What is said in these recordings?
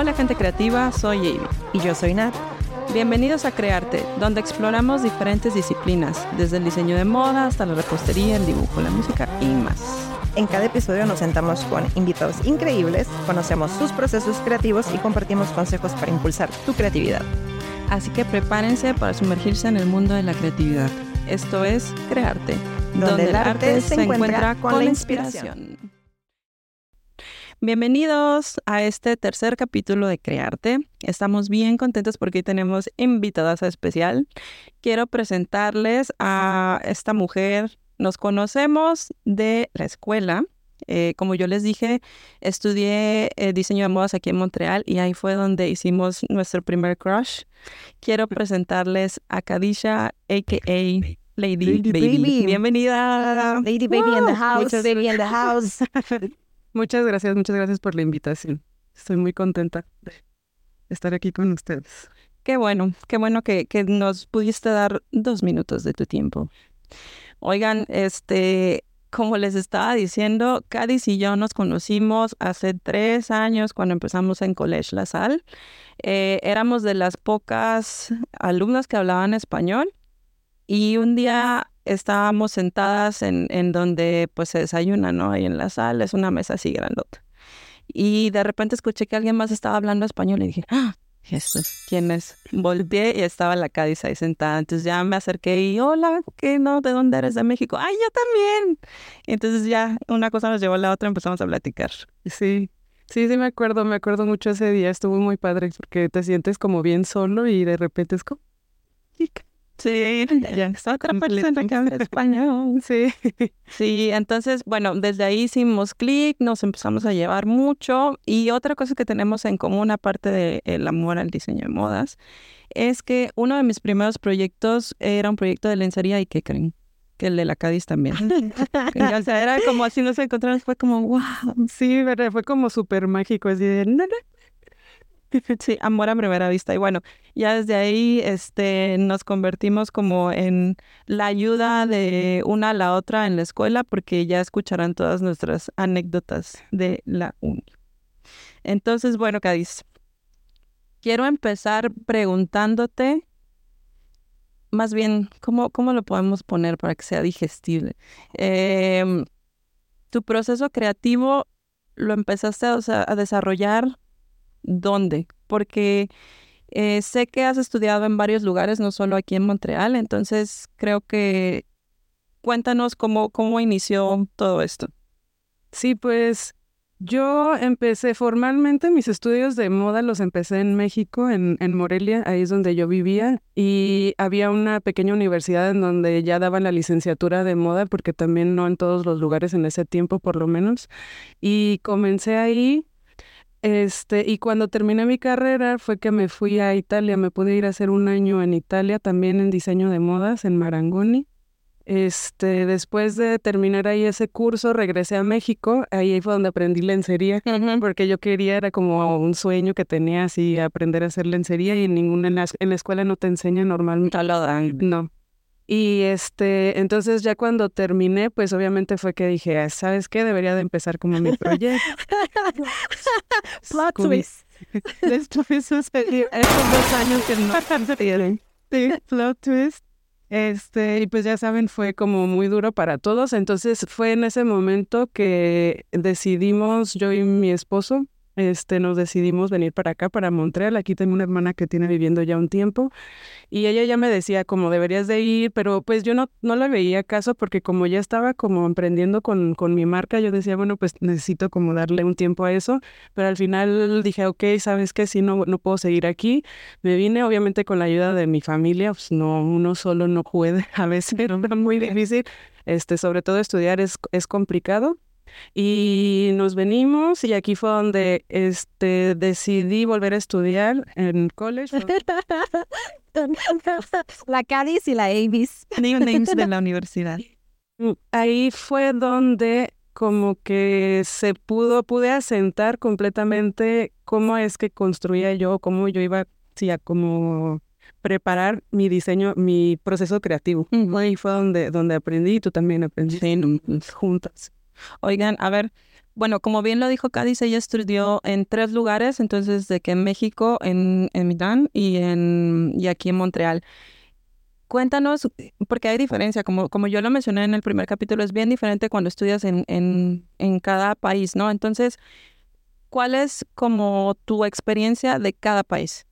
Hola gente creativa, soy Amy. Y yo soy Nat. Bienvenidos a Crearte, donde exploramos diferentes disciplinas, desde el diseño de moda hasta la repostería, el dibujo, la música y más. En cada episodio nos sentamos con invitados increíbles, conocemos sus procesos creativos y compartimos consejos para impulsar tu creatividad. Así que prepárense para sumergirse en el mundo de la creatividad. Esto es Crearte, donde, el arte, se encuentra con la inspiración. Bienvenidos a este tercer capítulo de Crearte. Estamos bien contentos porque hoy tenemos invitadas especial. Quiero presentarles a esta mujer. Nos conocemos de la escuela. Eh, como yo les dije, estudié eh, diseño de modas aquí en Montreal y ahí fue donde hicimos nuestro primer crush. Quiero presentarles a Kadisha, a.k.a. Lady, Baby. Bienvenida. Lady Baby in the house. Baby in the house. Muchas gracias, muchas gracias por la invitación. Estoy muy contenta de estar aquí con ustedes. Qué bueno, qué bueno que, nos pudiste dar dos minutos de tu tiempo. Oigan, este, como les estaba diciendo, Cádiz y yo nos conocimos hace tres años cuando empezamos en College La Salle. Eh, éramos de las pocas alumnas que hablaban español y un día estábamos sentadas en, en donde pues se desayuna, ¿no? Ahí en la sala, es una mesa así grandota. Y de repente escuché que alguien más estaba hablando español y dije, ¡ah! Jesús, ¿quién es? Volví y estaba la Cádiz ahí sentada. Entonces ya me acerqué y, hola, ¿qué no? ¿De dónde eres? De México. ¡Ay, yo también! entonces ya una cosa nos llevó a la otra, empezamos a platicar. Sí, sí, sí me acuerdo, me acuerdo mucho ese día. Estuvo muy padre porque te sientes como bien solo y de repente es como, Sí, ya está otra persona que habla español. Sí. Sí, entonces, bueno, desde ahí hicimos clic, nos empezamos a llevar mucho. Y otra cosa que tenemos en común, aparte del amor al diseño de modas, es que uno de mis primeros proyectos era un proyecto de lencería y ¿qué creen? Que el de la Cádiz también. o sea, era como así nos encontramos, fue como, wow. Sí, ¿verdad? Fue como súper mágico, así de, nada, Sí, amor a primera vista. Y bueno, ya desde ahí este, nos convertimos como en la ayuda de una a la otra en la escuela, porque ya escucharán todas nuestras anécdotas de la uni. Entonces, bueno, Cádiz, quiero empezar preguntándote, más bien, ¿cómo, cómo lo podemos poner para que sea digestible? Em, tu proceso creativo lo empezaste a desarrollar dónde, porque eh, sé que has estudiado en varios lugares, no solo aquí en Montreal, entonces creo que cuéntanos cómo, cómo inició todo esto. Sí, pues yo empecé formalmente mis estudios de moda, los empecé en México, en, en, Morelia, ahí es donde yo vivía, y había una pequeña universidad en donde ya daban la licenciatura de moda, porque también no en todos los lugares en ese tiempo por lo menos, y comencé ahí este, y cuando terminé mi carrera fue que me fui a Italia, me pude ir a hacer un año en Italia, también en diseño de modas, en Marangoni. Este, después de terminar ahí ese curso, regresé a México, ahí fue donde aprendí lencería, porque yo quería, era como un sueño que tenía así, aprender a hacer lencería y en ninguna, en la, en la escuela no te enseña normalmente. No. Y este, entonces ya cuando terminé, pues obviamente fue que dije, ¿sabes qué? Debería de empezar como mi proyecto. Plot twist. Esto sucedió estos dos años que no tienen. Sí, plot twist. Este, y pues ya saben, fue como muy duro para todos. Entonces fue en ese momento que decidimos, yo y mi esposo, este, nos decidimos venir para acá, para Montreal. Aquí tengo una hermana que tiene viviendo ya un tiempo y ella ya me decía como deberías de ir, pero pues yo no, no le veía caso porque como ya estaba como emprendiendo con, con mi marca, yo decía, bueno, pues necesito como darle un tiempo a eso, pero al final dije, ok, ¿sabes qué? Si no, no puedo seguir aquí. Me vine obviamente con la ayuda de mi familia, pues no, uno solo no puede, a veces era muy difícil, este, sobre todo estudiar es, es complicado y nos venimos y aquí fue donde este, decidí volver a estudiar en college. la Cádiz y la Avis. Names de la universidad. Mm, ahí fue donde como que se pudo, pude asentar completamente cómo es que construía yo, cómo yo iba sí, a como preparar mi diseño, mi proceso creativo. Ahí fue donde, donde aprendí y tú también aprendiste juntas. Oigan, a ver, bueno, como bien lo dijo Cádiz, ella estudió en tres lugares, entonces de que en México, en, en y, en, y aquí en Montreal. Cuéntanos, porque hay diferencia, como, como yo lo mencioné en el primer capítulo, es bien diferente cuando estudias en, en, en cada país, ¿no? Entonces, ¿cuál es como tu experiencia de cada país?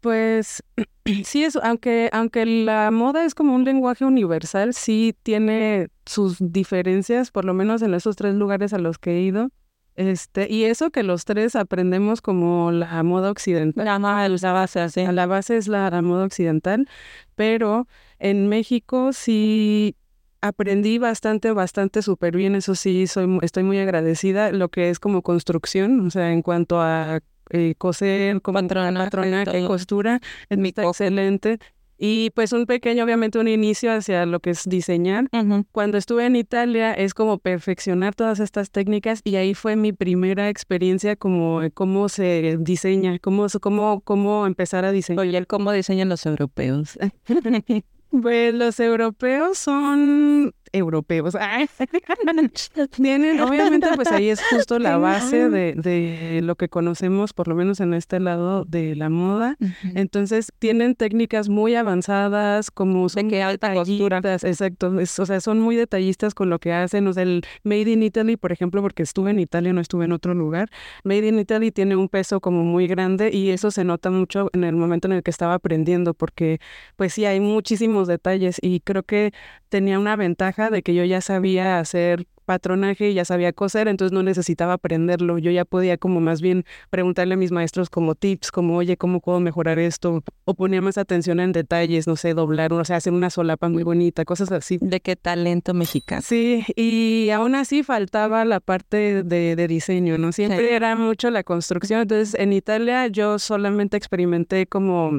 Pues sí, es, aunque, aunque la moda es como un lenguaje universal, sí tiene sus diferencias, por lo menos en esos tres lugares a los que he ido. Este, y eso que los tres aprendemos como la moda occidental. La, la base, sí. La base es la, la moda occidental, pero en México sí aprendí bastante, bastante súper bien. Eso sí, soy, estoy muy agradecida. Lo que es como construcción, o sea, en cuanto a eh, coser, como patronaje, costura, es excelente. Y pues un pequeño, obviamente un inicio hacia lo que es diseñar. Cuando estuve en Italia es como perfeccionar todas estas técnicas y ahí fue mi primera experiencia como cómo se diseña, cómo, cómo, cómo empezar a diseñar. Oye, ¿cómo diseñan los europeos? pues los europeos son europeos. Tienen, obviamente, pues ahí es justo la base de, de, lo que conocemos, por lo menos en este lado de la moda. Entonces, tienen técnicas muy avanzadas, como son de alta costura. Exacto, o sea, son muy detallistas con lo que hacen. O sea, el Made in Italy, por ejemplo, porque estuve en Italia, no estuve en otro lugar. Made in Italy tiene un peso como muy grande y eso se nota mucho en el momento en el que estaba aprendiendo, porque pues sí, hay muchísimos detalles y creo que tenía una ventaja de que yo ya sabía hacer patronaje, ya sabía coser, entonces no necesitaba aprenderlo. Yo ya podía como más bien preguntarle a mis maestros como tips, como, oye, ¿cómo puedo mejorar esto? O ponía más atención en detalles, no sé, doblar, o sea, hacer una solapa muy bonita, cosas así. De qué talento mexicano. Sí, y aún así faltaba la parte de, de diseño, ¿no? Siempre era mucho la construcción. Entonces, en Italia yo solamente experimenté como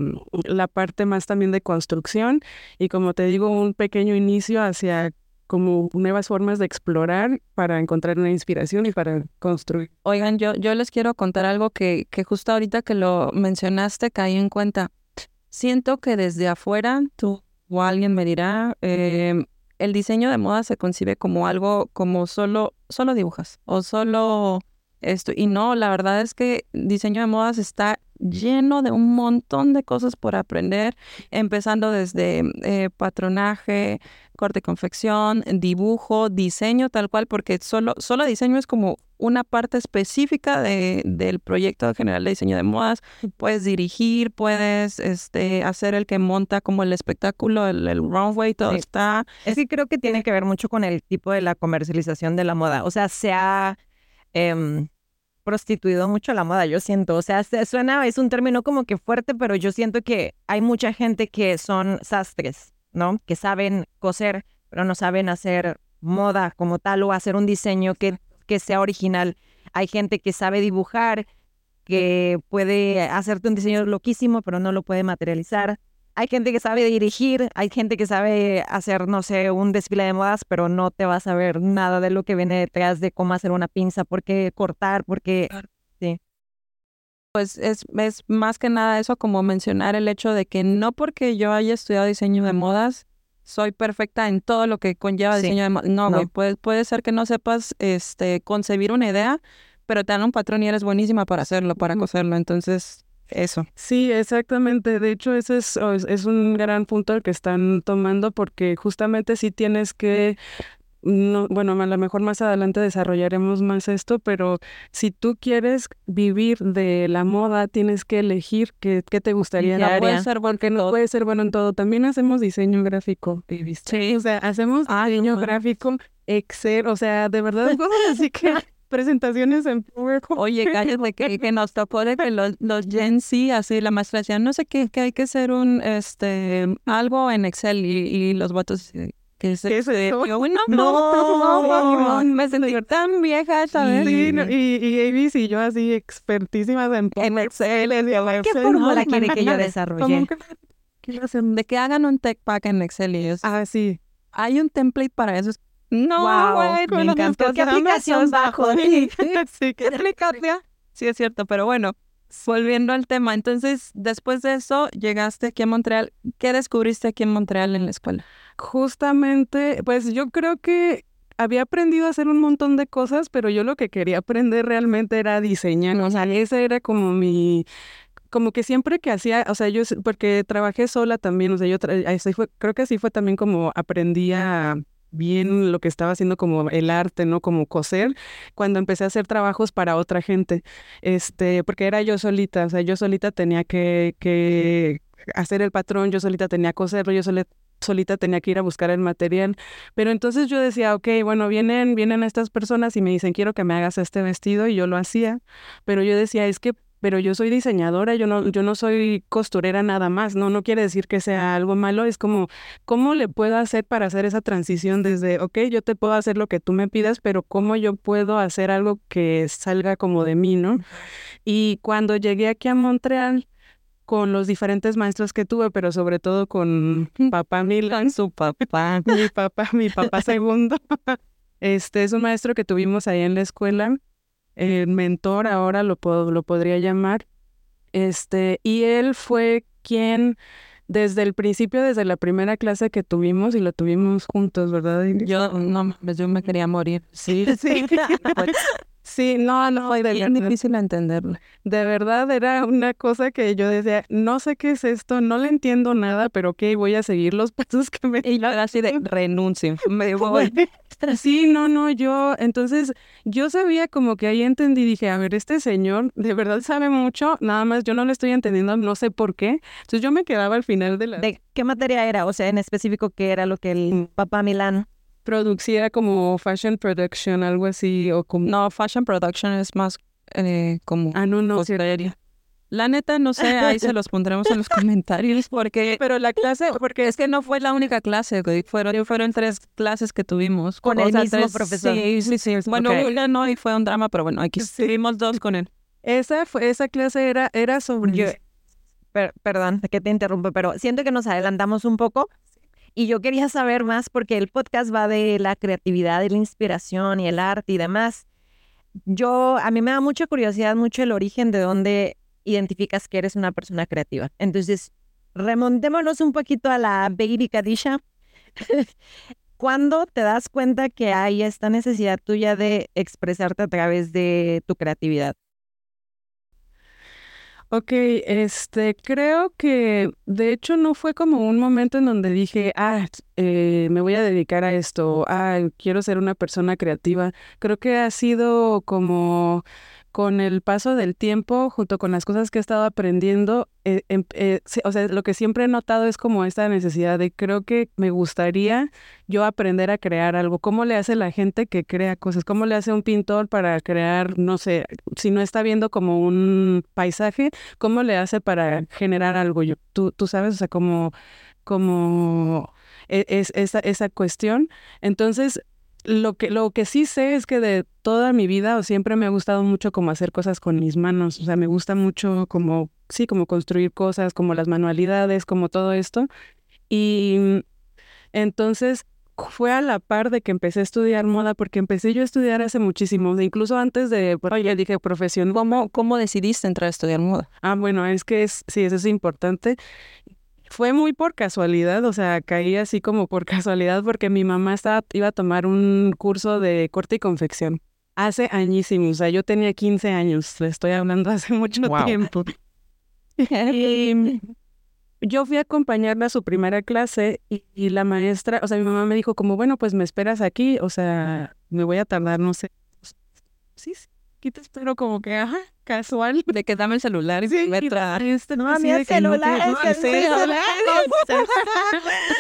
la parte más también de construcción y como te digo, un pequeño inicio hacia como nuevas formas de explorar para encontrar una inspiración y para construir. Oigan, yo, yo les quiero contar algo que, que justo ahorita que lo mencionaste caí en cuenta. Siento que desde afuera, tú o alguien me dirá, eh, el diseño de moda se concibe como algo como solo, solo dibujas o solo esto. Y no, la verdad es que diseño de modas está lleno de un montón de cosas por aprender, empezando desde eh, patronaje, corte y confección, dibujo, diseño tal cual, porque solo, solo diseño es como una parte específica de, del proyecto general de diseño de modas. Puedes dirigir, puedes este, hacer el que monta como el espectáculo, el, runway, todo está. Es que creo que tiene que ver mucho con el tipo de la comercialización de la moda. O sea, se ha... Em, prostituido mucho la moda, yo siento. O sea, suena, es un término como que fuerte, pero yo siento que hay mucha gente que son sastres, ¿no? Que saben coser, pero no saben hacer moda como tal o hacer un diseño que, que sea original. Hay gente que sabe dibujar, que puede hacerte un diseño loquísimo, pero no lo puede materializar. Hay gente que sabe dirigir, hay gente que sabe hacer, no sé, un desfile de modas, pero no te vas a ver nada de lo que viene detrás de cómo hacer una pinza, por qué cortar, por qué... Pues es, es más que nada eso como mencionar el hecho de que no porque yo haya estudiado diseño de modas, soy perfecta en todo lo que conlleva diseño de modas. No, güey, puede, puede ser que no sepas este, concebir una idea, pero te dan un patrón y eres buenísima para hacerlo, para coserlo. Entonces, eso. Sí, exactamente. De hecho, ese es, es un gran punto el que están tomando porque justamente sí tienes que no, bueno, a lo mejor más adelante desarrollaremos más esto, pero si tú quieres vivir de la moda, tienes que elegir qué, qué te gustaría. No puede ser bueno porque no puede ser bueno en todo. También hacemos diseño gráfico, Sí, o sea, hacemos diseño gráfico, Excel, o sea, de verdad, así que presentaciones en Oye, cállate que, que nos tocó de que los, los Gen Z, así la maestra decía, no sé qué, que hay que hacer un, este, algo en Excel y, los votos ¿Qué es eso? Yo, no, no, me sentí tan vieja, ¿sabes? Sí, y, y Avis y yo así expertísimas en, en Excel. ¿Qué fórmula quiere que yo desarrolle? de que hagan un tech pack en Excel y eso. Ah, sí. Hay un template para eso, no, wow, me encantó. ¿Qué aplicación bajo? sí, ¿qué aplicación? Sí, es cierto, pero bueno, volviendo al tema, entonces, después de eso, llegaste aquí a Montreal. ¿Qué descubriste aquí en Montreal en la escuela? Justamente, pues yo creo que había aprendido a hacer un montón de cosas, pero yo lo que quería aprender realmente era diseñar, o sea, ese era como mi, como que siempre que hacía, o sea, yo, porque trabajé sola también, o sea, yo, creo que así fue también como aprendí a bien lo que estaba haciendo como el arte, ¿no? Como coser, cuando empecé a hacer trabajos para otra gente, este, porque era yo solita, o sea, yo solita tenía que, que hacer el patrón, yo solita tenía que coserlo, yo solita tenía que ir a buscar el material. Pero entonces yo decía, ok, bueno, vienen, vienen estas personas y me dicen, quiero que me hagas este vestido y yo lo hacía. Pero yo decía, es que pero yo soy diseñadora, yo no, yo no soy costurera nada más, no, no quiere decir que sea algo malo, es como, ¿cómo le puedo hacer para hacer esa transición desde, ok, yo te puedo hacer lo que tú me pidas, pero cómo yo puedo hacer algo que salga como de mí, ¿no? Y cuando llegué aquí a Montreal, con los diferentes maestros que tuve, pero sobre todo con papá Milan, su papá, mi papá, mi papá segundo. Este es un maestro que tuvimos ahí en la escuela el mentor ahora lo, lo podría llamar. Este, y él fue quien desde el principio, desde la primera clase que tuvimos y lo tuvimos juntos, ¿verdad? Yo no, yo me quería morir. Sí, sí. Pues, Sí, no, no, es difícil entenderlo. De verdad era una cosa que yo decía, no sé qué es esto, no le entiendo nada, pero ok, voy a seguir los pasos que me... Y así de renuncio, me voy. Sí, no, no, yo, entonces yo sabía como que ahí entendí, dije, a ver, este señor de verdad sabe mucho, nada más yo no le estoy entendiendo, no sé por qué. Entonces yo me quedaba al final de la... ¿De qué materia era? O sea, en específico, ¿qué era lo que el mm. papá Milán producía como fashion production, algo así, o como... No, fashion production es más eh, como... Ah, no, no. La neta, no sé, ahí se los pondremos en los comentarios porque... Pero la clase, porque es que no fue la única clase, Fueron, fueron tres clases que tuvimos. Con, el mismo profesor. Sí, sí, sí. Bueno, una no y fue un drama, pero bueno, aquí tuvimos dos con él. Esa, fue, esa clase era, era sobre... perdón, que te interrumpo, pero siento que nos adelantamos un poco. Y yo quería saber más porque el podcast va de la creatividad y la inspiración y el arte y demás. Yo, a mí me da mucha curiosidad, mucho el origen de dónde identificas que eres una persona creativa. Entonces, remontémonos un poquito a la Baby Kadisha. ¿Cuándo te das cuenta que hay esta necesidad tuya de expresarte a través de tu creatividad? Ok, este, creo que de hecho no fue como un momento en donde dije, ah, eh, me voy a dedicar a esto, ah, quiero ser una persona creativa. Creo que ha sido como con el paso del tiempo, junto con las cosas que he estado aprendiendo, eh, em, eh, o sea, lo que siempre he notado es como esta necesidad de creo que me gustaría yo aprender a crear algo. ¿Cómo le hace la gente que crea cosas? ¿Cómo le hace un pintor para crear, no sé, si no está viendo como un paisaje, cómo le hace para generar algo? Yo, tú, tú sabes, o sea, como, como e, es, esa, esa cuestión. Entonces, lo que, lo que sí sé es que de toda mi vida o siempre me ha gustado mucho como hacer cosas con mis manos. O sea, me gusta mucho como, sí, como construir cosas, como las manualidades, como todo esto. Y entonces fue a la par de que empecé a estudiar moda, porque empecé yo a estudiar hace muchísimo, incluso antes de, bueno, ya dije profesión. ¿Cómo, ¿Cómo decidiste entrar a estudiar moda? Ah, bueno, es que es, sí, eso es importante. Fue muy por casualidad, o sea, caí así como por casualidad porque mi mamá estaba, iba a tomar un curso de corte y confección. Hace añísimos, o sea, yo tenía 15 años, le estoy hablando hace mucho tiempo. y yo fui a acompañarla a su primera clase y, y, la maestra, o sea, mi mamá me dijo como, bueno, pues me esperas aquí, o sea, me voy a tardar, no sé. Sí, sí espero como que, ajá, casual. De que dame el celular y sí, me este, No, mi celular, no, celular.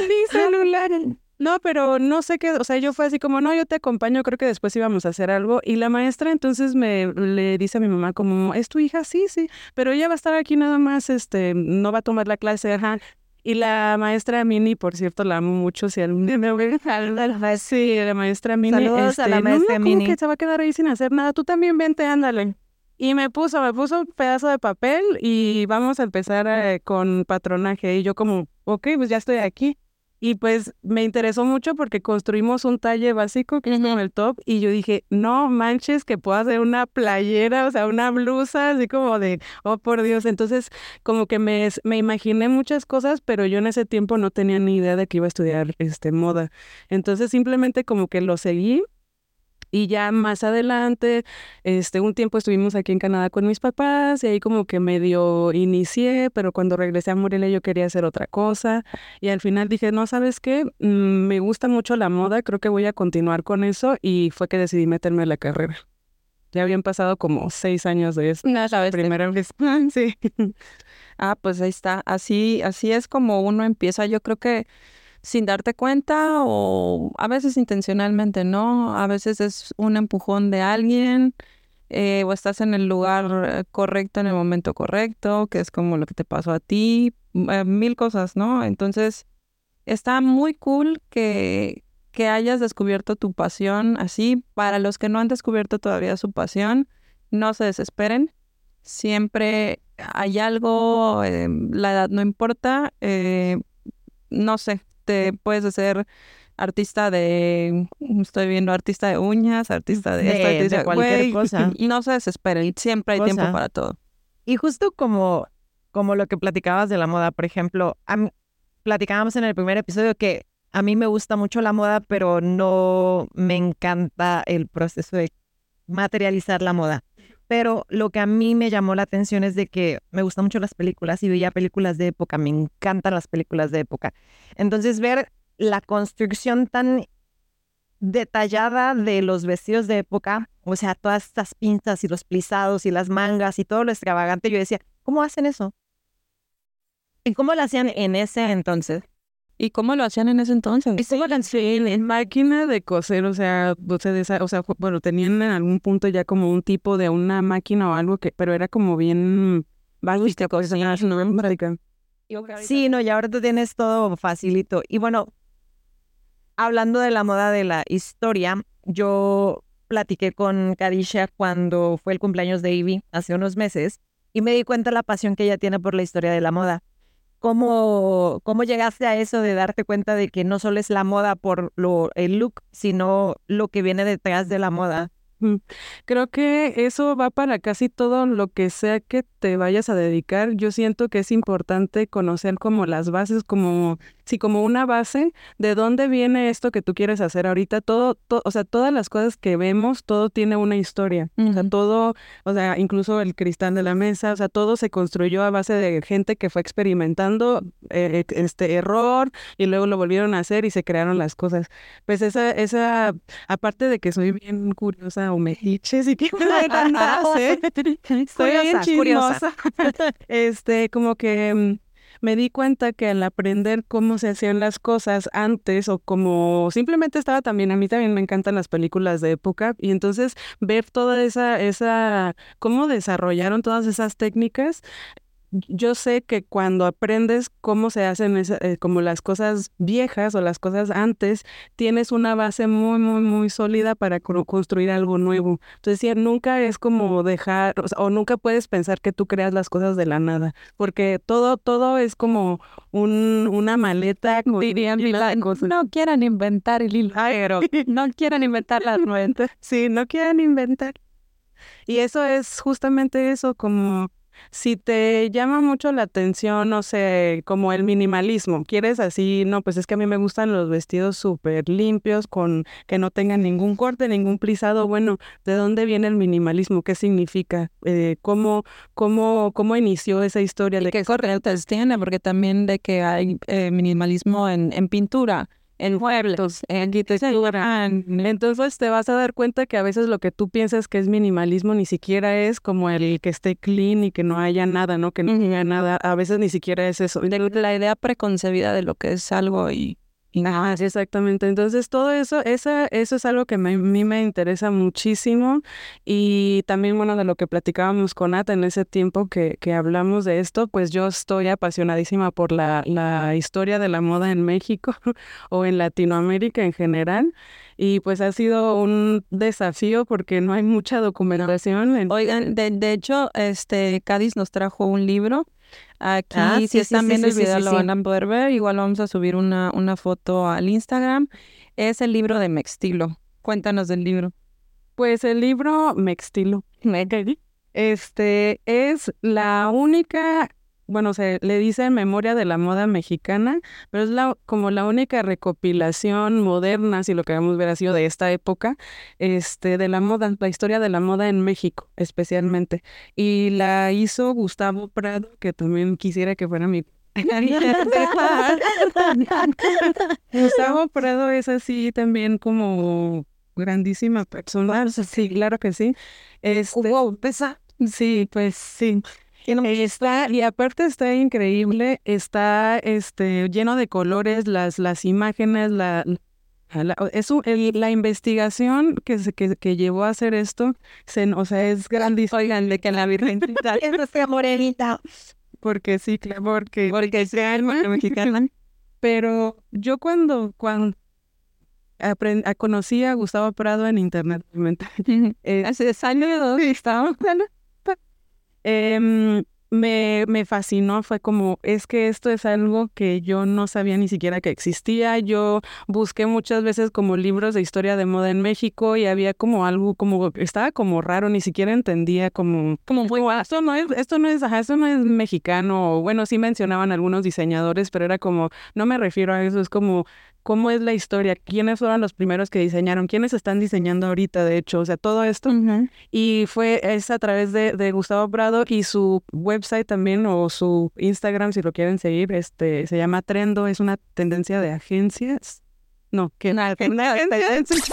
Mi celular. No, pero no sé qué, o sea, yo fue así como, no, yo te acompaño, creo que después íbamos a hacer algo. Y la maestra entonces me le dice a mi mamá como, ¿es tu hija? Sí, sí, pero ella va a estar aquí nada más, este, no va a tomar la clase, ajá. Y la maestra Mini, por cierto, la amo mucho. Si algún día me voy a Sí, la maestra Mini. Saludos a la este, maestra Mini. que se va a quedar ahí sin hacer nada. Tú también vente, ándale. Y me puso, me puso un pedazo de papel y vamos a empezar eh, con patronaje. Y yo como, ok, pues ya estoy aquí. Y pues me interesó mucho porque construimos un talle básico que es como el top y yo dije, no manches que puedo hacer una playera, o sea, una blusa, así como de, oh por Dios. Entonces como que me, me imaginé muchas cosas, pero yo en ese tiempo no tenía ni idea de que iba a estudiar este, moda. Entonces simplemente como que lo seguí y ya más adelante, este, un tiempo estuvimos aquí en Canadá con mis papás y ahí como que medio inicié, pero cuando regresé a Morelia yo quería hacer otra cosa y al final dije, no, ¿sabes qué? Mm, me gusta mucho la moda, creo que voy a continuar con eso y fue que decidí meterme en la carrera. Ya habían pasado como seis años de eso. No, sabes. Primera vez. sí. Ah, pues ahí está. Así, así es como uno empieza. Yo creo que sin darte cuenta o a veces intencionalmente, ¿no? A veces es un empujón de alguien eh, o estás en el lugar correcto en el momento correcto, que es como lo que te pasó a ti, eh, mil cosas, ¿no? Entonces, está muy cool que, hayas descubierto tu pasión así. Para los que no han descubierto todavía su pasión, no se desesperen. Siempre hay algo, eh, la edad no importa. no sé, te puedes hacer artista de, estoy viendo artista de uñas, artista de, de, cualquier cosa. No se desesperen, siempre hay tiempo para todo. Y justo como, como lo que platicabas de la moda, por ejemplo, platicábamos en el primer episodio que a mí me gusta mucho la moda, pero no me encanta el proceso de materializar la moda. Pero lo que a mí me llamó la atención es de que me gustan mucho las películas y veía películas de época, me encantan las películas de época. Entonces ver la construcción tan detallada de los vestidos de época, o sea, todas estas pinzas y los plisados y las mangas y todo lo extravagante, yo decía, ¿cómo hacen eso? ¿Y cómo lo hacían en ese entonces? ¿Y cómo lo hacían en ese entonces? En máquina de coser, o sea, o sea, o sea, bueno, tenían en algún punto ya como un tipo de una máquina o algo que, pero era como bien Sí, no, y ahora tú tienes todo facilito. Y bueno, hablando de la moda de la historia, yo platiqué con Kadisha cuando fue el cumpleaños de Ivy hace unos meses y me di cuenta de la pasión que ella tiene por la historia de la moda. ¿Cómo, ¿Cómo llegaste a eso de darte cuenta de que no solo es la moda por lo, el look, sino lo que viene detrás de la moda? Creo que eso va para casi todo lo que sea que te vayas a dedicar. Yo siento que es importante conocer como las bases, como sí, como una base de dónde viene esto que tú quieres hacer ahorita. Todo, o sea, todas las cosas que vemos, todo tiene una historia. O sea, todo, o sea, incluso el cristal de la mesa, o sea, todo se construyó a base de gente que fue experimentando eh, este error y luego lo volvieron a hacer y se crearon las cosas. Pues esa, esa, aparte de que soy bien curiosa o metiches y que Estoy bien chismosa. Este, como que mm, me di cuenta que al aprender cómo se hacían las cosas antes o como simplemente estaba también, a mí también me encantan las películas de época y entonces ver toda esa, esa, cómo desarrollaron todas esas técnicas, yo sé que cuando aprendes cómo se hacen eh, como las cosas viejas o las cosas antes, tienes una base muy, muy, muy sólida para construir algo nuevo. Entonces, nunca es como dejar, o, nunca puedes pensar que tú creas las cosas de la nada, porque todo, todo es como un, una maleta. Dirían, no quieran inventar el hilo, pero no quieran inventar las nuevas. Sí, no quieran inventar. Y eso es justamente eso, como si te llama mucho la atención, no sé, como el minimalismo, quieres así, no, pues es que a mí me gustan los vestidos súper limpios, con que no tengan ningún corte, ningún plisado. Bueno, ¿de dónde viene el minimalismo? ¿Qué significa? Eh, ¿cómo, cómo, ¿Cómo inició esa historia? De qué corrientes tiene? Porque también de que hay eh, minimalismo en, en pintura en muebles, en arquitectura. Entonces te vas a dar cuenta que a veces lo que tú piensas que es minimalismo ni siquiera es como el que esté clean y que no haya nada, ¿no? Que no haya nada. A veces ni siquiera es eso. la idea preconcebida de lo que es algo y Ah, exactamente. Entonces, todo eso, esa, eso es algo que a mí me interesa muchísimo. Y también, bueno, de lo que platicábamos con Ata en ese tiempo que, que hablamos de esto, pues yo estoy apasionadísima por la, la historia de la moda en México o en Latinoamérica en general. Y pues ha sido un desafío porque no hay mucha documentación. Oigan, de, de hecho, este Cádiz nos trajo un libro Aquí, Ah, si sí, están sí, viendo sí, el video, lo van a poder ver. Igual vamos a subir una, una foto al Instagram. Es el libro de Mextilo. Cuéntanos del libro. Pues el libro Mextilo. Este es la única, bueno, se le dice memoria de la moda mexicana, pero es la, como la única recopilación moderna, si lo queremos ver así, o de esta época, este, de la moda, la historia de la moda en México, especialmente. Y la hizo Gustavo Prado, que también quisiera que fuera mi Gustavo Prado es así también como grandísima persona. Sí, claro que sí. Este, pesa. sí, pues sí. Está, y aparte está increíble, está este lleno de colores, las, las imágenes, la, la, es un- el- la investigación que, se, que, que llevó a hacer esto, se, o sea, es grandísima. Oigan, de que la Virgen Es morenita. Porque sí, claro, porque porque sea el mexicana. Pero yo cuando, cuando apren- a- conocí a Gustavo Prado en internet, obviamente, eh, Hace años estaba. Em, me, me fascinó, fue como, es que esto es algo que yo no sabía ni siquiera que existía. Yo busqué muchas veces como libros de historia de moda en México y había como algo, como, estaba como raro, ni siquiera entendía como, como, como, "Ah, esto no es, esto no es, ajá, esto no es mexicano. O, bueno, sí mencionaban algunos diseñadores, pero era como, no me refiero a eso, es como, ¿cómo es la historia? ¿Quiénes fueron los primeros que diseñaron? ¿Quiénes están diseñando ahorita, de hecho? O sea, todo esto. Y fue es a través de, de Gustavo Prado y su website también o su Instagram, si lo quieren seguir, este se llama Trendo, es una tendencia de agencias. No, que una, una agencia,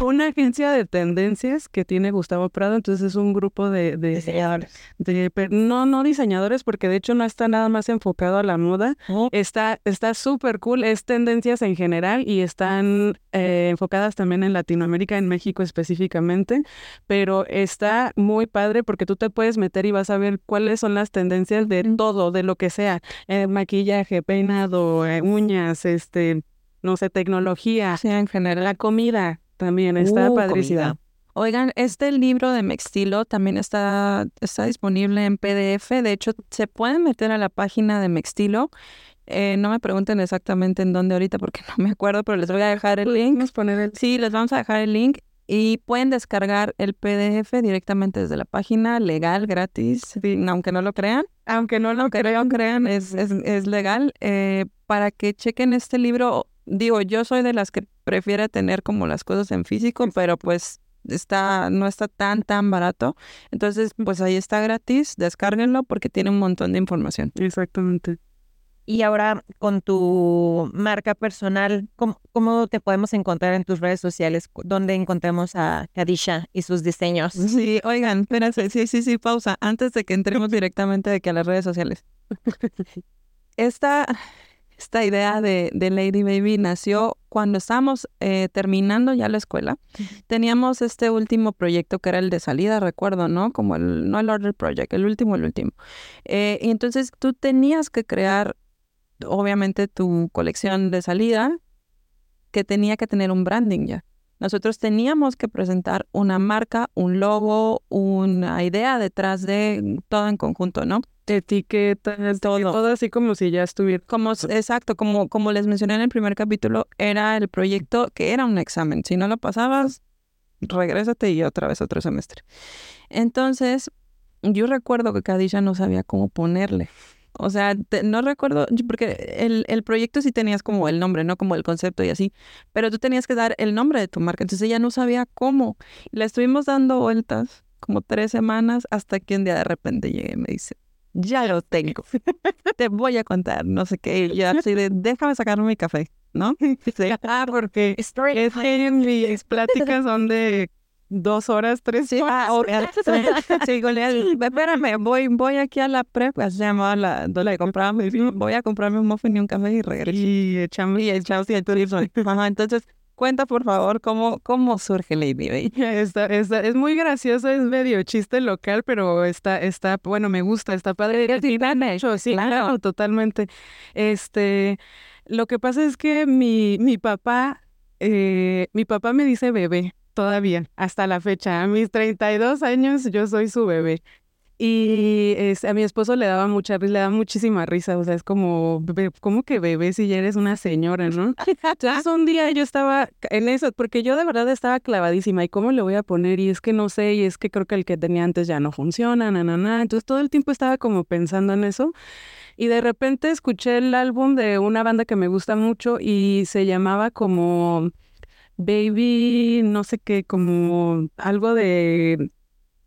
una agencia de tendencias que tiene Gustavo Prado, entonces es un grupo de, de, Diseñadores. de- no, no diseñadores, porque de hecho no está nada más enfocado a la moda, Está está súper cool, es tendencias en general y están eh, enfocadas también en Latinoamérica, en México específicamente, pero está muy padre porque tú te puedes meter y vas a ver cuáles son las tendencias de todo, de lo que sea, eh, maquillaje, peinado, eh, uñas, este, no sé, tecnología, Sí, en general. la comida también está Uh, padrísima. Oigan, este libro de Mextilo también está, está disponible en PDF. De hecho, se pueden meter a la página de Mextilo. Eh, no me pregunten exactamente en dónde ahorita porque no me acuerdo, pero les voy a dejar el link. Vamos a poner el Sí, les vamos a dejar el link y pueden descargar el PDF directamente desde la página, legal, gratis, aunque no lo crean. aunque no lo lo crean, es, es, es legal. eh, para que chequen este libro, digo, yo soy de las que prefiere tener como las cosas en físico, pero pues está, no está tan, tan barato. Entonces, pues ahí está gratis, descárguenlo porque tiene un montón de información. Exactamente. Y ahora con tu marca personal, ¿cómo, cómo te podemos encontrar en tus redes sociales? ¿Dónde encontramos a Kadisha y sus diseños? Sí, oigan, espérense, sí, sí, sí, pausa, antes de que entremos directamente de que a las redes sociales. Esta, esta idea de, de Lady Baby nació cuando estábamos eh, terminando ya la escuela. Teníamos este último proyecto que era el de salida, recuerdo, ¿no? Como el, no el Order Project, el último, el último. Eh, y entonces tú tenías que crear, obviamente, tu colección de salida que tenía que tener un branding ya. Nosotros teníamos que presentar una marca, un logo, una idea detrás de todo en conjunto, ¿no? Etiquetas, todo. todo así como si ya estuviera. Como, exacto, como, como les mencioné en el primer capítulo, era el proyecto que era un examen. Si no lo pasabas, regrésate y otra vez otro semestre. Entonces, yo recuerdo que Kadisha no sabía cómo ponerle. O sea, te- no recuerdo, porque el, el proyecto sí tenías como el nombre, ¿no? Como el concepto y así, pero tú tenías que dar el nombre de tu marca, entonces ella no sabía cómo. Y le estuvimos dando vueltas como tres semanas hasta que un día de repente llegué y me dice, ya lo tengo, te voy a contar, no sé qué, y yo así de, déjame sacarme mi café, ¿no? Sí, ah, porque es que mis pláticas son de dos horas, tres horas. Sí, digo, le- espérame, voy, voy aquí a la prep, se llamaba la, donde compraba, voy a comprarme un muffin y un café y regreso. Y echamos. Y echamos y el turismo. Ajá, entonces, cuenta por favor cómo, cómo surge Lady Bay. Está, está- es muy gracioso, es medio chiste local, pero está, está, bueno, me gusta, está padre. Sí, hecho, sí, claro, totalmente. Este, lo que pasa es que mi, mi papá, eh, mi papá me dice bebé todavía, hasta la fecha. A mis 32 años yo soy su bebé. Y es, a mi esposo le daba mucha risa, le da muchísima risa, o sea, es como, "Bebé, ¿cómo que bebé si ya eres una señora, no? Entonces un día yo estaba en eso, porque yo de verdad estaba clavadísima, ¿y cómo le voy a poner? Y es que no sé, y es que creo que el que tenía antes ya no funciona, na, na, na. Entonces todo el tiempo estaba como pensando en eso. Y de repente escuché el álbum de una banda que me gusta mucho y se llamaba como Baby, no sé qué, como algo de,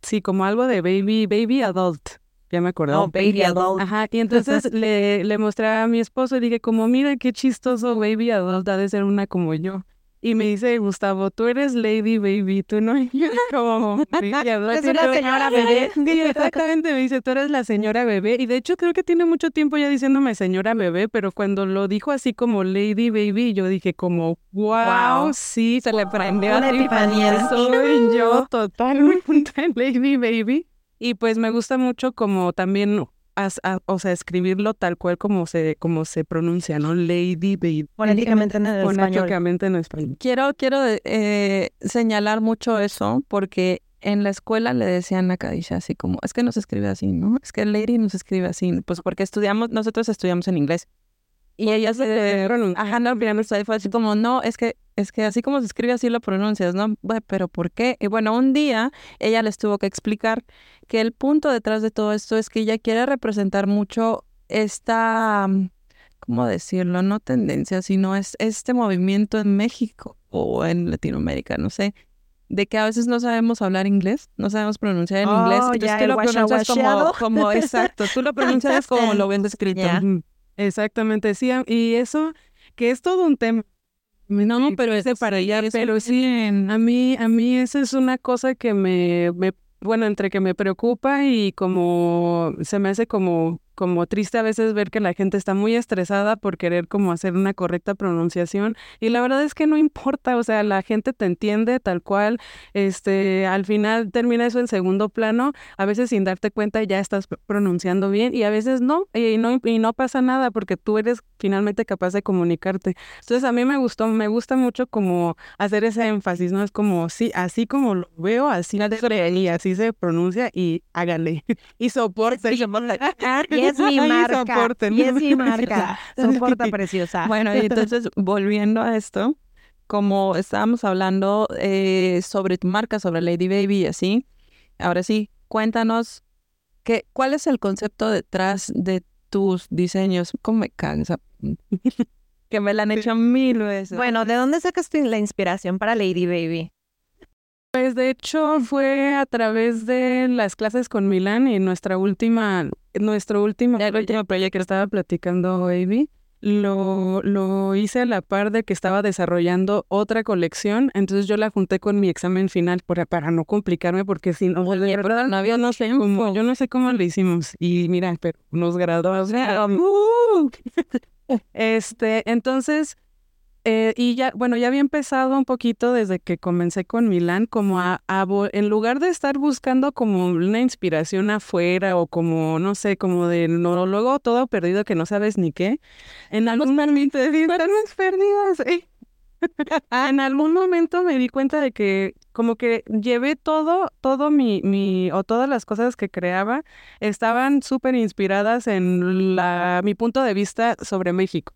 sí, como algo de Baby, Baby Adult. Ya me acordé. Oh, Baby Adult. Ajá, y entonces le, le mostré a mi esposo y dije como, mira qué chistoso Baby Adult, ha de ser una como yo. Y me dice, Gustavo, tú eres Lady Baby, tú no. Yo como. Es una señora bebé. Sí, exactamente, me dice, tú eres la señora bebé. Y de hecho creo que tiene mucho tiempo ya diciéndome señora bebé, pero cuando lo dijo así como Lady Baby, yo dije como, wow, Wow. sí, se le prendió así, epifanía. Soy yo totalmente Lady Baby. Y pues me gusta mucho como también, a- o sea, escribirlo tal cual como se, como se pronuncia, ¿no? Lady Baby. Fonéticamente en el español. En español. Quiero, quiero eh, señalar mucho eso porque en la escuela le decían a Kadisha así como, es que no se escribe así, ¿no? Es que Lady no se escribe así, pues porque estudiamos, nosotros estudiamos en inglés. Y ella se... Ajá, no, fue así como, no, es que, es que así como se escribe así lo pronuncias, ¿no? Bueno, pero ¿por qué? Y bueno, un día ella les tuvo que explicar que el punto detrás de todo esto es que ella quiere representar mucho esta, mm, ¿cómo decirlo? No tendencia, sino es este movimiento en México o en Latinoamérica, no sé, de que a veces no sabemos hablar inglés, no sabemos pronunciar en Oh, inglés, entonces ya, tú lo pronuncias como, exacto, tú lo pronuncias como lo ven escrito. Ya. Ujú, Exactamente, sí, y eso que es todo un tema. No, pero ese para allá, pero sí, a mí, a mí esa es una cosa que me, me, bueno, entre que me preocupa y como se me hace como, como triste a veces ver que la gente está muy estresada por querer como hacer una correcta pronunciación y la verdad es que no importa, o sea, la gente te entiende tal cual, este, al final termina eso en segundo plano, a veces sin darte cuenta ya estás pr- pronunciando bien y a veces no, y no, y no pasa nada porque tú eres finalmente capaz de comunicarte. Entonces a mí me gustó, me gusta mucho como hacer ese énfasis, ¿no? Es como, sí, así como lo veo, así la y así se pronuncia y hágale. Y soporte. Es mi Ay, marca. soporten. Y es mi marca. Soporta preciosa. Bueno, y entonces volviendo a esto, como estábamos hablando eh, sobre tu marca, sobre Lady Baby y así, ahora sí, cuéntanos que, cuál es el concepto detrás de tus diseños. ¿Cómo me cansa? que me la han hecho mil veces. Bueno, ¿de dónde sacas la inspiración para Lady Baby? Pues de hecho fue a través de las clases con Milán y nuestra última, nuestro último, el último proyecto que estaba platicando Baby, lo, lo hice a la par de que estaba desarrollando otra colección, entonces yo la junté con mi examen final para, para no complicarme porque si no, de verdad, no había, no sé, cómo, yo no sé cómo lo hicimos y mira, pero nos graduamos. Este, entonces, eh, y ya, bueno, ya había empezado un poquito desde que comencé con Milán, como a, en lugar de estar buscando como una inspiración afuera o como, no sé, como de no, luego todo perdido que no sabes ni qué, en algún momento perdidas. eh. en algún momento me di cuenta de que como que llevé todo, todo mi, mi, o todas las cosas que creaba estaban súper inspiradas en la, mi punto de vista sobre México.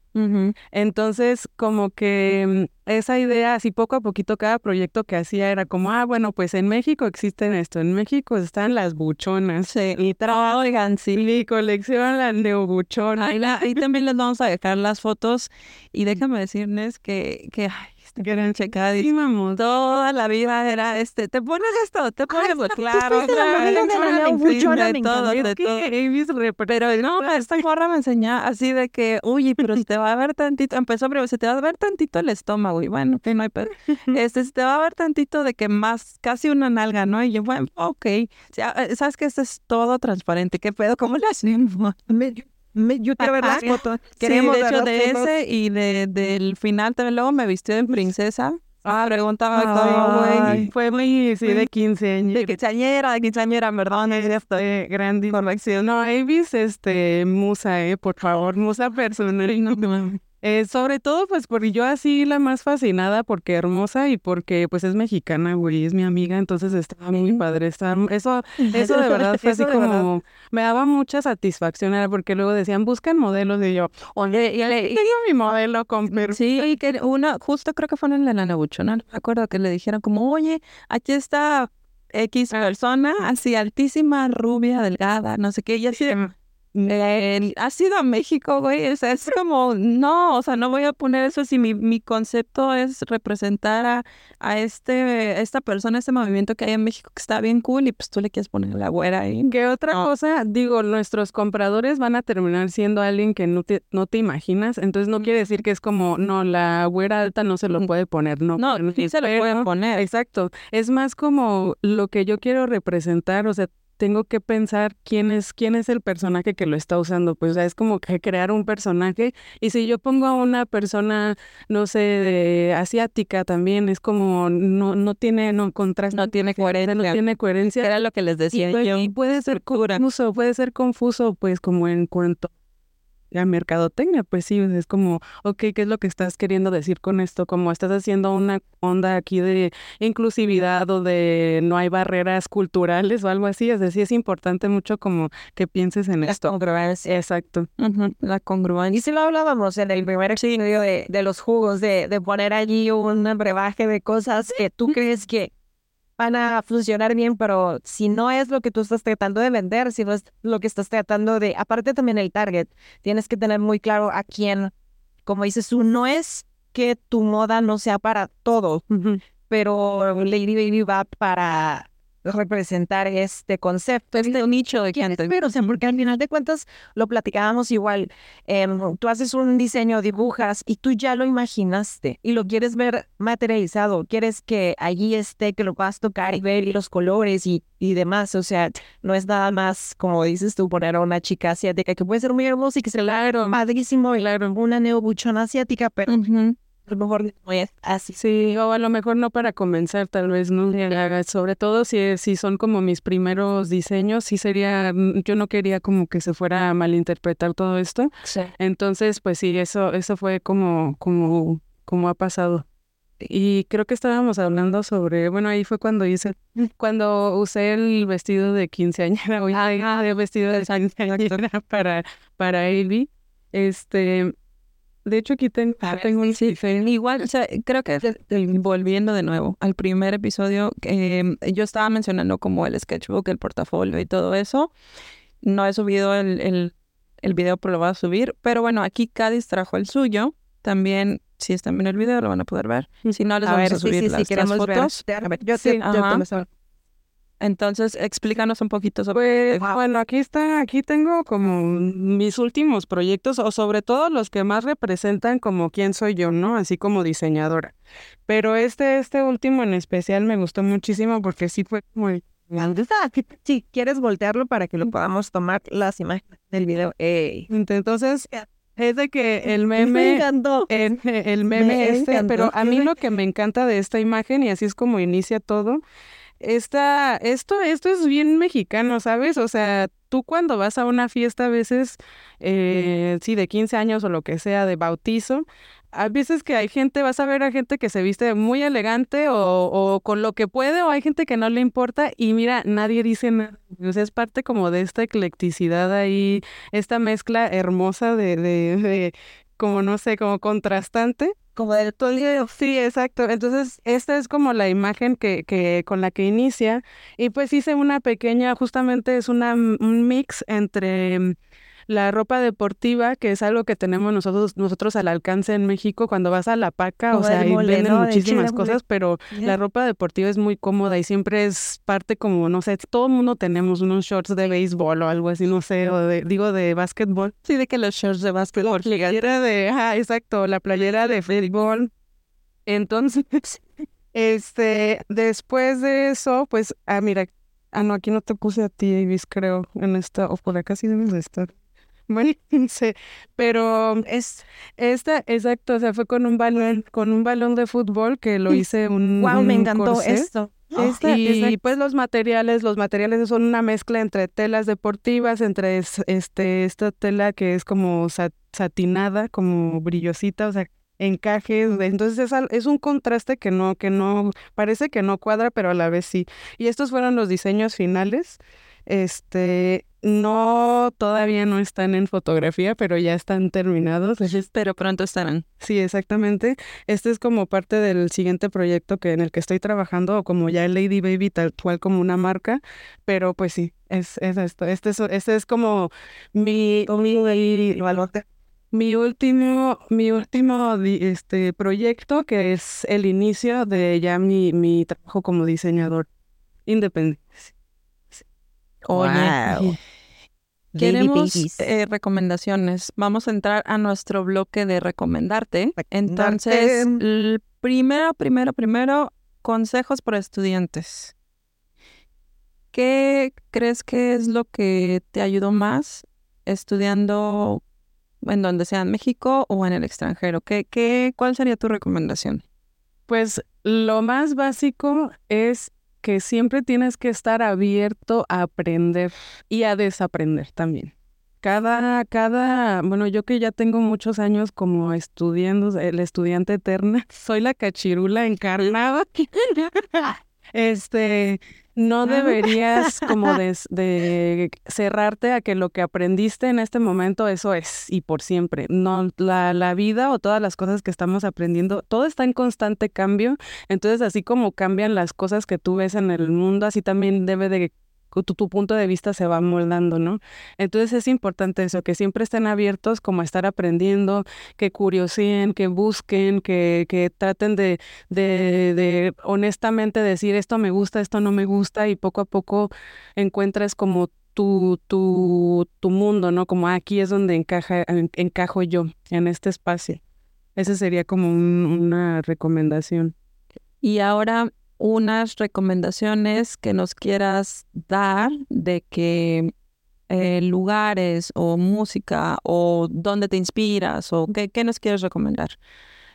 Entonces, como que mm, esa idea, así poco a poquito, cada proyecto que hacía era como, ah, bueno, pues en México existen esto, en México están las buchonas. Sí. Y Oigan, sí. mi colección, la neobuchona. Ahí, la- ahí también les vamos a dejar las fotos y déjame decirles que, que ay, este Gran checa Sí, mamón. toda la vida era este, te pones esto, te pones tú claro, claro, la claro, neobuchona, de todo, de todo. Pero no, esta morra me enseñaba así de que, uy, pero se te va a ver tantito, empezó primero, se te va a ver tantito el estómago, y bueno, que no hay pedo. Este, se te va a ver tantito de que más, casi una nalga, ¿no? Y yo, bueno, ok. Eh, sabes que esto es todo transparente, ¿qué pedo? ¿Cómo le hacemos? Me- yo quiero ver las fotos. Sí, Queremos de ver hecho, de fotos. ese y de, del final también luego me vistió de princesa. Ah, preguntaba cómo, güey. Ay, fue muy, sí, de 15 años. De quinceañera, de quinceañera, perdón, es esto. Eh, grande. Corrección. No, Avis, este, musa, eh, por favor, musa personal. Eh, sobre todo, pues, porque yo así la más fascinada, porque hermosa y porque, pues, es mexicana, güey, es mi amiga, entonces estaba muy padre. Está, eso, eso de verdad fue así como, me daba mucha satisfacción, era porque luego decían, buscan modelos, y yo, oye, y le, tengo mi modelo con Sí, y que una, justo creo que fue en la Nana Buchona, me acuerdo que le dijeron como, oye, aquí está X persona, así altísima, rubia, delgada, no sé qué, y así eh, ha sido a México, güey. O sea, es como, no, o sea, no voy a poner eso si mi, mi concepto es representar a, a este, esta persona, este movimiento que hay en México que está bien cool y pues tú le quieres poner la güera ahí. ¿Qué otra cosa? Digo, nuestros compradores van a terminar siendo alguien que no te, no te imaginas. Entonces no quiere decir que es como, no, la güera alta no se lo puede poner. No, no sí se lo pueden poner. Exacto. Es más como lo que yo quiero representar, o sea, tengo que pensar quién es, quién es el personaje que lo está usando. Pues es como que crear un personaje. Y si yo pongo a una persona, no sé, de asiática también, es como no, no tiene, no contraste. No tiene coherencia. No tiene coherencia. Era lo que les decía y, yo. Y puede ser confuso, puede ser confuso, pues como en cuanto la mercadotecnia, pues sí, es como, ok, ¿qué es lo que estás queriendo decir con esto? Como estás haciendo una onda aquí de inclusividad o de no hay barreras culturales o algo así, es decir, es importante mucho como que pienses en esto. Congruencia. Exacto. La congruencia. Y si lo hablábamos en el primer episodio de, de los jugos, de, de poner allí un brebaje de cosas que tú crees que van a funcionar bien, pero si no es lo que tú estás tratando de vender, si no es lo que estás tratando de, aparte también el target, tienes que tener muy claro a quién, como dices tú, no es que tu moda no sea para todo, pero Lady Baby va para representar este concepto, este nicho de gente. Pero, o sea, porque al final de cuentas lo platicábamos igual. Em, tú haces un diseño, dibujas y tú ya lo imaginaste y lo quieres ver materializado. Quieres que allí esté, que lo puedas tocar y ver y los colores y, y demás. O sea, no es nada más, como dices tú, poner a una chica asiática que puede ser muy hermosa y que se claro, padrísimo, claro, una neobuchona asiática, pero a lo mejor no es así. Sí, o a lo mejor no para comenzar, tal vez, ¿no? Sobre todo si, si son como mis primeros diseños, sí sería, mm, yo no quería como que se fuera a malinterpretar todo esto. Sí. Entonces, pues sí, eso, eso fue como, como, como ha pasado. Y creo que estábamos hablando sobre, bueno, ahí fue cuando hice, cuando usé el vestido de quinceañera, ah, el vestido de quinceañera para, para Ailey. Este, de hecho, aquí tengo, un sí, Igual, o sea, creo que volviendo de nuevo al primer episodio, eh, yo estaba mencionando como el sketchbook, el portafolio y todo eso. No he subido el, el, el video, pero lo voy a subir. Pero bueno, aquí Cádiz trajo el suyo. También, si están viendo el video, lo van a poder ver. Si no, les vamos a subir las, fotos. Yo, sí, yo, entonces, explícanos un poquito sobre... Pues, bueno, aquí está, aquí tengo como mis últimos proyectos, o sobre todo los que más representan como quién soy yo, ¿no? Así como diseñadora. Pero este, este último en especial me gustó muchísimo porque sí fue muy... Si quieres voltearlo para que lo podamos tomar las imágenes del video. Entonces, es de que el meme, me encantó. El, el meme este, pero a mí lo que me encanta de esta imagen y así es como inicia todo, esta, esto, esto es bien mexicano, ¿sabes? O sea, tú cuando vas a una fiesta a veces, eh, sí, de 15 años o lo que sea, de bautizo, a veces que hay gente, vas a ver a gente que se viste muy elegante o, o, con lo que puede, o hay gente que no le importa y mira, nadie dice nada. O sea, es parte como de esta eclecticidad ahí, esta mezcla hermosa de, de, de como no sé, como contrastante como del todo Sí, exacto. Entonces, esta es como la imagen que, que con la que inicia. Y pues hice una pequeña, justamente es una, un mix entre la ropa deportiva, que es algo que tenemos nosotros, nosotros al alcance en México cuando vas a la paca, o sea, ahí venden muchísimas cosas, pero la ropa deportiva es muy cómoda y siempre es parte como, no sé, todo el mundo tenemos unos shorts de béisbol o algo así, no sé, o de, digo de básquetbol. Sí, de que los shorts de básquetbol. La playera de, ah, exacto, la playera de fútbol. Entonces, este, después de eso, pues, ah, mira, ah, no, aquí no te puse a ti, Davis, creo, en esta, o por acá sí debes de estar. Bueno, sí, pero es esta, exacto, o sea, fue con un balón, con un balón de fútbol que lo hice un Wow, me encantó corset. esto. Esta- y pues los materiales, los materiales son una mezcla entre telas deportivas, entre es- este, esta tela que es como sa- satinada, como brillosita, o sea, encajes. Entonces es, es un contraste que no, que no, parece que no cuadra, pero a la vez sí. Y estos fueron los diseños finales. Este, no, todavía no están en fotografía, pero ya están terminados. Pero pronto estarán. Sí, exactamente. Este es como parte del siguiente proyecto que en el que estoy trabajando, o como ya el Lady Baby, tal cual como una marca, pero pues sí, es, es esto. Este es, este es como mi, mi, mi último, mi último este, proyecto, que es el inicio de ya mi, mi trabajo como diseñador independiente. Oye, Wow. Queremos eh, recomendaciones. Vamos a entrar a nuestro bloque de recomendarte. Recomendarte. Entonces, primero, primero, primero, consejos para estudiantes. ¿Qué crees que es lo que te ayudó más estudiando en donde sea en México o en el extranjero? ¿Qué, qué, cuál sería tu recomendación? Pues lo más básico es que siempre tienes que estar abierto a aprender y a desaprender también. Cada, cada, bueno, yo que ya tengo muchos años como estudiando, el estudiante eterna, soy la cachirula encarnada. Este, no deberías como de, de cerrarte a que lo que aprendiste en este momento, eso es, y por siempre. No, la, la vida o todas las cosas que estamos aprendiendo, todo está en constante cambio. Entonces, así como cambian las cosas que tú ves en el mundo, así también debe de tu, tu punto de vista se va moldando, ¿no? Entonces es importante eso, que siempre estén abiertos como a estar aprendiendo, que curioseen, que busquen, que, que traten de, de, de honestamente decir esto me gusta, esto no me gusta y poco a poco encuentres como tu, tu, tu mundo, ¿no? Como "Ah, aquí es donde encaja, en- encajo yo, en este espacio. Esa sería como un- una recomendación. Y ahora unas recomendaciones que nos quieras dar de que eh, lugares o música o dónde te inspiras o qué, qué nos quieres recomendar.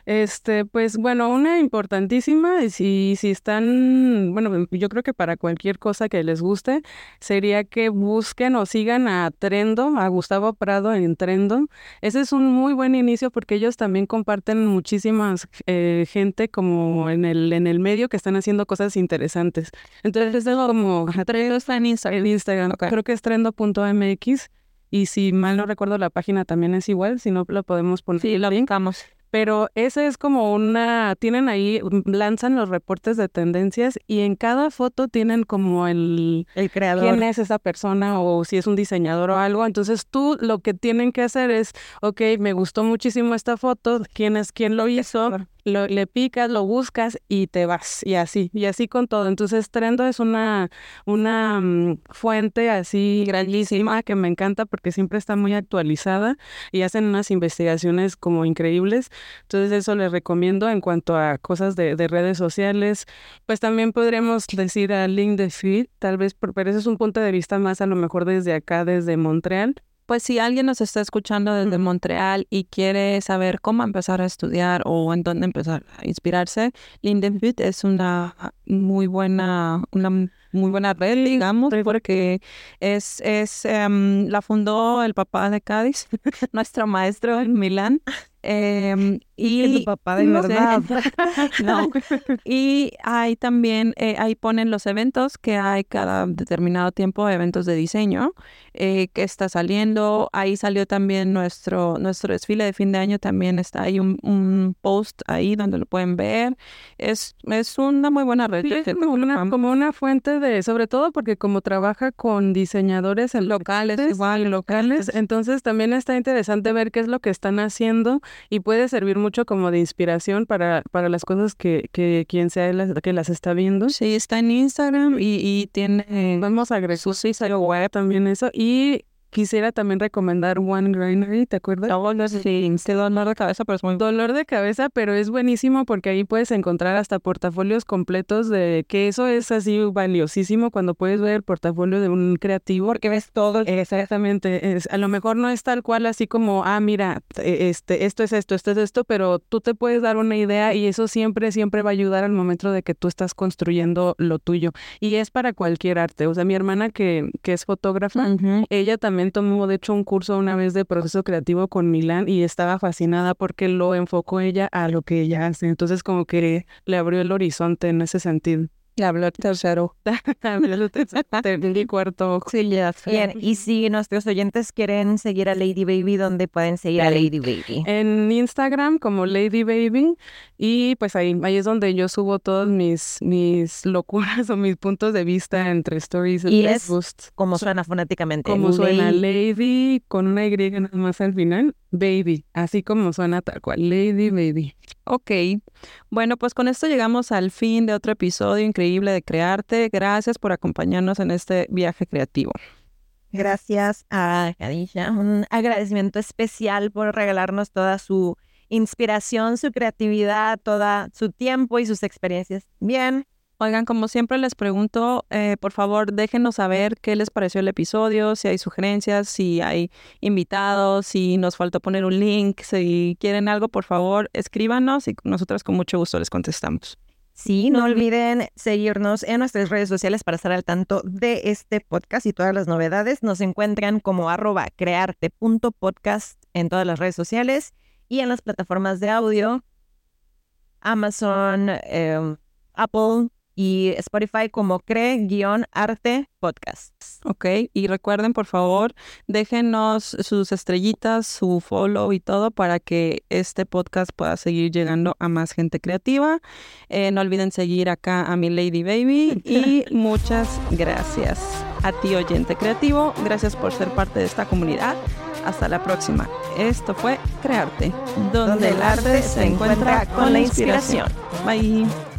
Este, pues bueno, una importantísima, y si, si están, bueno, yo creo que para cualquier cosa que les guste, sería que busquen o sigan a Trendo, a Gustavo Prado en Trendo. Ese es un muy buen inicio porque ellos también comparten muchísimas eh, gente como en el, en el medio que están haciendo cosas interesantes. Entonces es como Trendo está en Instagram. creo que es trendo.mx. Y si mal no recuerdo, la página también es igual, si no lo podemos poner. Sí, lo link. buscamos. Pero ese es como una, tienen ahí, mm, lanzan los reportes de tendencias y en cada foto tienen como el, El creador. quién es esa persona o si es un diseñador o algo. Entonces tú lo que tienen que hacer es, ok, me gustó muchísimo esta foto, quién es, quién lo hizo, lo, le picas, lo buscas y te vas. Y así, y así con todo. Entonces Trendo es una, una mm, fuente así grandísima que me encanta porque siempre está muy actualizada y hacen unas investigaciones como increíbles. Entonces eso les recomiendo en cuanto a cosas de, de redes sociales. Pues también podríamos decir a Link de Feed, tal vez, pero ese es un punto de vista más a lo mejor desde acá, desde Montreal. Pues si alguien nos está escuchando desde Montreal y quiere saber cómo empezar a estudiar o en dónde empezar a inspirarse, Lindenwood es una muy buena, una muy buena red, digamos, porque es, es em, la fundó el papá de Cádiz, nuestro maestro en Milán. Y Es tu papá de no sé. verdad. no. Y ahí también, eh, ahí ponen los eventos que hay cada determinado tiempo, eventos de diseño eh, que está saliendo. Ahí salió también nuestro, nuestro desfile de fin de año, también está ahí un, un post ahí donde lo pueden ver. Es, es una muy buena red. Sí, es como una, van como una fuente de, sobre todo porque como trabaja con diseñadores en locales, locales, igual, locales, entonces también está interesante ver qué es lo que están haciendo y puede servir mucho como de inspiración para, para las cosas que, que quien sea las, que las está viendo. Sí, está en Instagram y, y tiene Vamos a agregar su sitio web también eso y quisiera también recomendar One Granary, ¿te acuerdas? No, no sé te dolor de cabeza, pero es muy Dolor de cabeza, pero es buenísimo porque ahí puedes encontrar hasta portafolios completos de que eso es así valiosísimo cuando puedes ver el portafolio de un creativo. Porque ves todo. Exactamente. Es, a lo mejor no es tal cual así como, ah, mira, e, este, esto es esto, esto es esto, pero tú te puedes dar una idea y eso siempre, siempre va a ayudar al momento de que tú estás construyendo lo tuyo. Y es para cualquier arte. O sea, mi hermana que, que es fotógrafa, ella también tomó, de hecho, un curso una vez de proceso creativo con Milán y estaba fascinada porque lo enfocó ella a lo que ella hace. Entonces, como que le abrió el horizonte en ese sentido. Le habló el tercero. el cuarto. Sí, ya. Bien, y si nuestros oyentes quieren seguir a Lady Baby, ¿dónde pueden seguir a Lady Baby? En Instagram como Lady Baby y pues ahí, ahí es donde yo subo todos mis, mis locuras o mis puntos de vista entre stories y es como suena fonéticamente. Como suena Lady con una Y nada más al final, Baby, así como suena tal cual, Lady Baby. Ok, bueno, pues con esto llegamos al fin de otro episodio increíble de Crearte. Gracias por acompañarnos en este viaje creativo. Gracias a Kadisha. Un agradecimiento especial por regalarnos toda su inspiración, su creatividad, toda su tiempo y sus experiencias. Bien, Oigan, como siempre les pregunto, eh, por favor, déjenos saber qué les pareció el episodio, si hay sugerencias, si hay invitados, si nos faltó poner un link, si quieren algo, por favor, escríbanos y nosotras con mucho gusto les contestamos. Sí, no olviden seguirnos en nuestras redes sociales para estar al tanto de este podcast y todas las novedades. Nos encuentran como arroba crearte.podcast en todas las redes sociales y en las plataformas de audio, Amazon, em, Apple, y Spotify como Cree-Arte Podcast. Ok, y recuerden por favor, déjenos sus estrellitas, su follow y todo para que este podcast pueda seguir llegando a más gente creativa. Eh, no olviden seguir acá a mi Lady Baby y muchas gracias a ti oyente creativo. Gracias por ser parte de esta comunidad. Hasta la próxima. Esto fue Crearte, donde, el arte se encuentra con la inspiración. Bye.